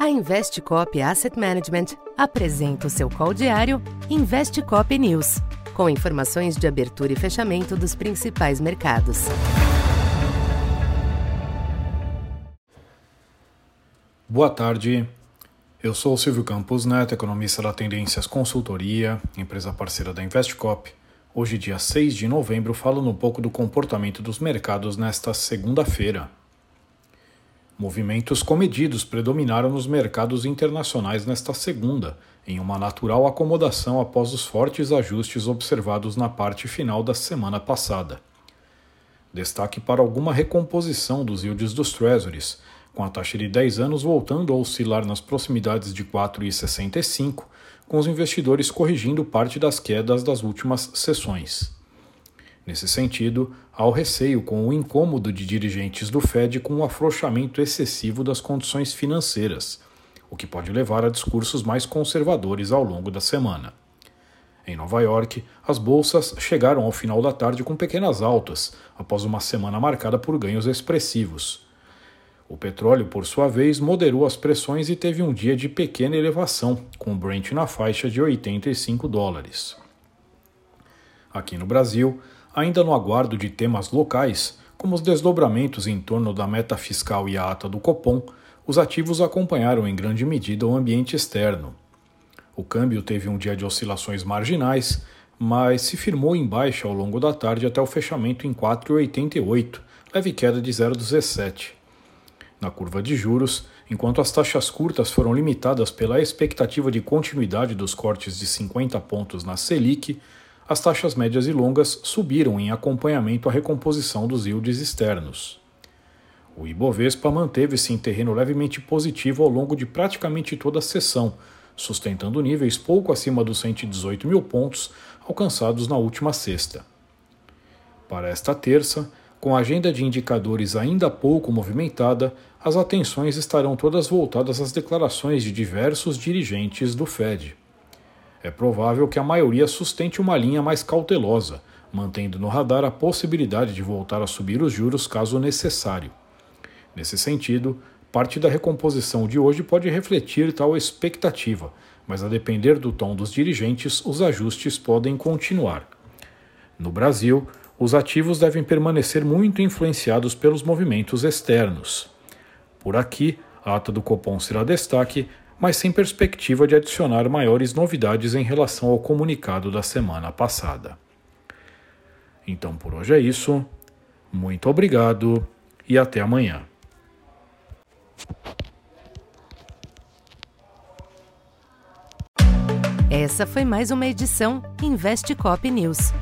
A Investcop Asset Management apresenta o seu call diário Investcop News, com informações de abertura e fechamento dos principais mercados. Boa tarde. Eu sou Silvio Campos Neto, economista da Tendências Consultoria, empresa parceira da Investcop. Hoje, dia 6 de novembro, falando um pouco do comportamento dos mercados nesta segunda-feira. Movimentos comedidos predominaram nos mercados internacionais nesta segunda, em uma natural acomodação após os fortes ajustes observados na parte final da semana passada. Destaque para alguma recomposição dos yields dos Treasuries, com a taxa de 10 anos voltando a oscilar nas proximidades de 4,65, com os investidores corrigindo parte das quedas das últimas sessões. Nesse sentido, há o receio com o incômodo de dirigentes do Fed com o afrouxamento excessivo das condições financeiras, o que pode levar a discursos mais conservadores ao longo da semana. Em Nova York, as bolsas chegaram ao final da tarde com pequenas altas, após uma semana marcada por ganhos expressivos. O petróleo, por sua vez, moderou as pressões e teve um dia de pequena elevação, com o Brent na faixa de 85 dólares. Aqui no Brasil, ainda no aguardo de temas locais, como os desdobramentos em torno da meta fiscal e a ata do Copom, os ativos acompanharam em grande medida o ambiente externo. O câmbio teve um dia de oscilações marginais, mas se firmou em baixa ao longo da tarde até o fechamento em 4,88, leve queda de 0,17. Na curva de juros, enquanto as taxas curtas foram limitadas pela expectativa de continuidade dos cortes de 50 pontos na Selic, as taxas médias e longas subiram em acompanhamento à recomposição dos yields externos. O Ibovespa manteve-se em terreno levemente positivo ao longo de praticamente toda a sessão, sustentando níveis pouco acima dos 118 mil pontos alcançados na última sexta. Para esta terça, com a agenda de indicadores ainda pouco movimentada, as atenções estarão todas voltadas às declarações de diversos dirigentes do Fed é provável que a maioria sustente uma linha mais cautelosa, mantendo no radar a possibilidade de voltar a subir os juros caso necessário. Nesse sentido, parte da recomposição de hoje pode refletir tal expectativa, mas a depender do tom dos dirigentes, os ajustes podem continuar. No Brasil, os ativos devem permanecer muito influenciados pelos movimentos externos. Por aqui, a ata do Copom será destaque, mas sem perspectiva de adicionar maiores novidades em relação ao comunicado da semana passada. Então por hoje é isso. Muito obrigado e até amanhã. Essa foi mais uma edição Investe Cop News.